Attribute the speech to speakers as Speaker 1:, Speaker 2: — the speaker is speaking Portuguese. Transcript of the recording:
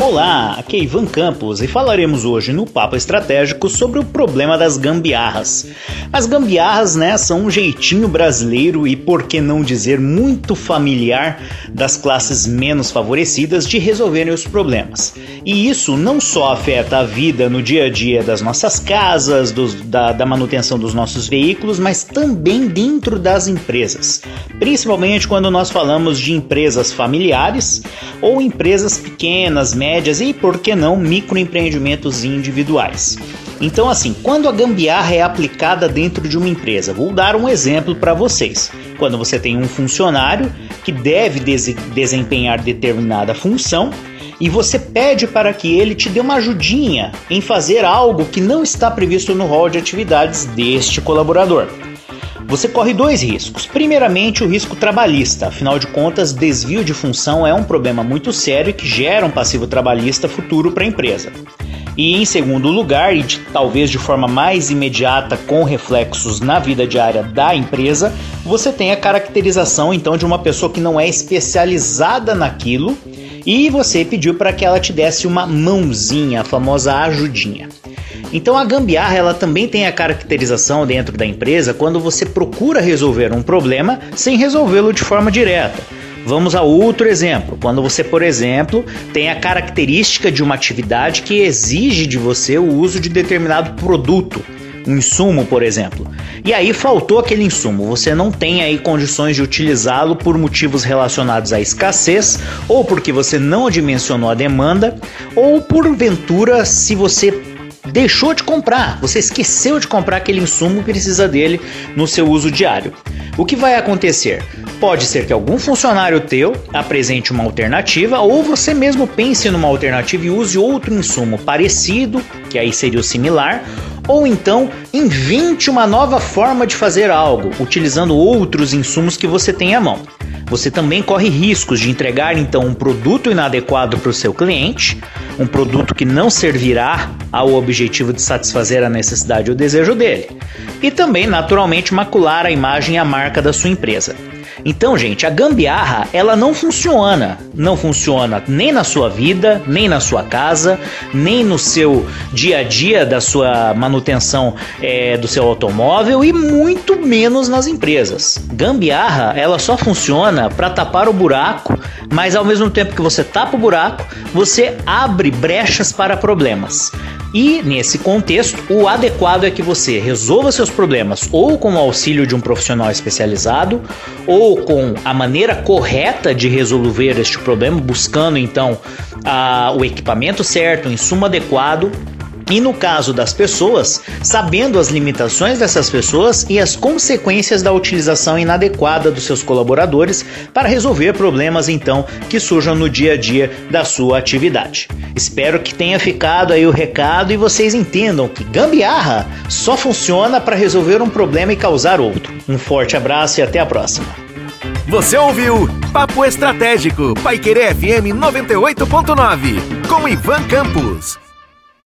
Speaker 1: Olá, aqui é Ivan Campos e falaremos hoje no Papo Estratégico sobre o problema das gambiarras. As gambiarras, né, são um jeitinho brasileiro e, por que não dizer, muito familiar das classes menos favorecidas de resolverem os problemas. E isso não só afeta a vida no dia a dia das nossas casas, dos, da, da manutenção dos nossos veículos, mas também dentro das empresas. Principalmente quando nós falamos de empresas familiares ou empresas pequenas, médias médias e, por que não, microempreendimentos individuais. Então, assim, quando a gambiarra é aplicada dentro de uma empresa, vou dar um exemplo para vocês. Quando você tem um funcionário que deve desempenhar determinada função e você pede para que ele te dê uma ajudinha em fazer algo que não está previsto no rol de atividades deste colaborador. Você corre dois riscos. Primeiramente, o risco trabalhista, afinal de contas, desvio de função é um problema muito sério que gera um passivo trabalhista futuro para a empresa. E em segundo lugar, e de, talvez de forma mais imediata com reflexos na vida diária da empresa, você tem a caracterização então de uma pessoa que não é especializada naquilo e você pediu para que ela te desse uma mãozinha, a famosa ajudinha. Então a gambiarra ela também tem a caracterização dentro da empresa quando você procura resolver um problema sem resolvê-lo de forma direta. Vamos a outro exemplo. Quando você, por exemplo, tem a característica de uma atividade que exige de você o uso de determinado produto, um insumo, por exemplo. E aí faltou aquele insumo, você não tem aí condições de utilizá-lo por motivos relacionados à escassez, ou porque você não dimensionou a demanda, ou porventura se você deixou de comprar, você esqueceu de comprar aquele insumo e precisa dele no seu uso diário. O que vai acontecer? Pode ser que algum funcionário teu apresente uma alternativa ou você mesmo pense numa alternativa e use outro insumo parecido, que aí seria o similar, ou então invente uma nova forma de fazer algo, utilizando outros insumos que você tem à mão. Você também corre riscos de entregar então um produto inadequado para o seu cliente, um produto que não servirá ao objetivo de satisfazer a necessidade ou desejo dele, e também, naturalmente, macular a imagem e a marca da sua empresa. Então, gente, a gambiarra ela não funciona. Não funciona nem na sua vida, nem na sua casa, nem no seu dia a dia da sua manutenção é, do seu automóvel e muito menos nas empresas. Gambiarra ela só funciona para tapar o buraco, mas ao mesmo tempo que você tapa o buraco, você abre brechas para problemas. E nesse contexto, o adequado é que você resolva seus problemas ou com o auxílio de um profissional especializado ou com a maneira correta de resolver este problema, buscando então a, o equipamento certo, o insumo adequado e no caso das pessoas, sabendo as limitações dessas pessoas e as consequências da utilização inadequada dos seus colaboradores para resolver problemas então que surjam no dia a dia da sua atividade. Espero que tenha ficado aí o recado e vocês entendam que gambiarra só funciona para resolver um problema e causar outro. Um forte abraço e até a próxima.
Speaker 2: Você ouviu Papo Estratégico, Paiquerê FM 98.9, com Ivan Campos.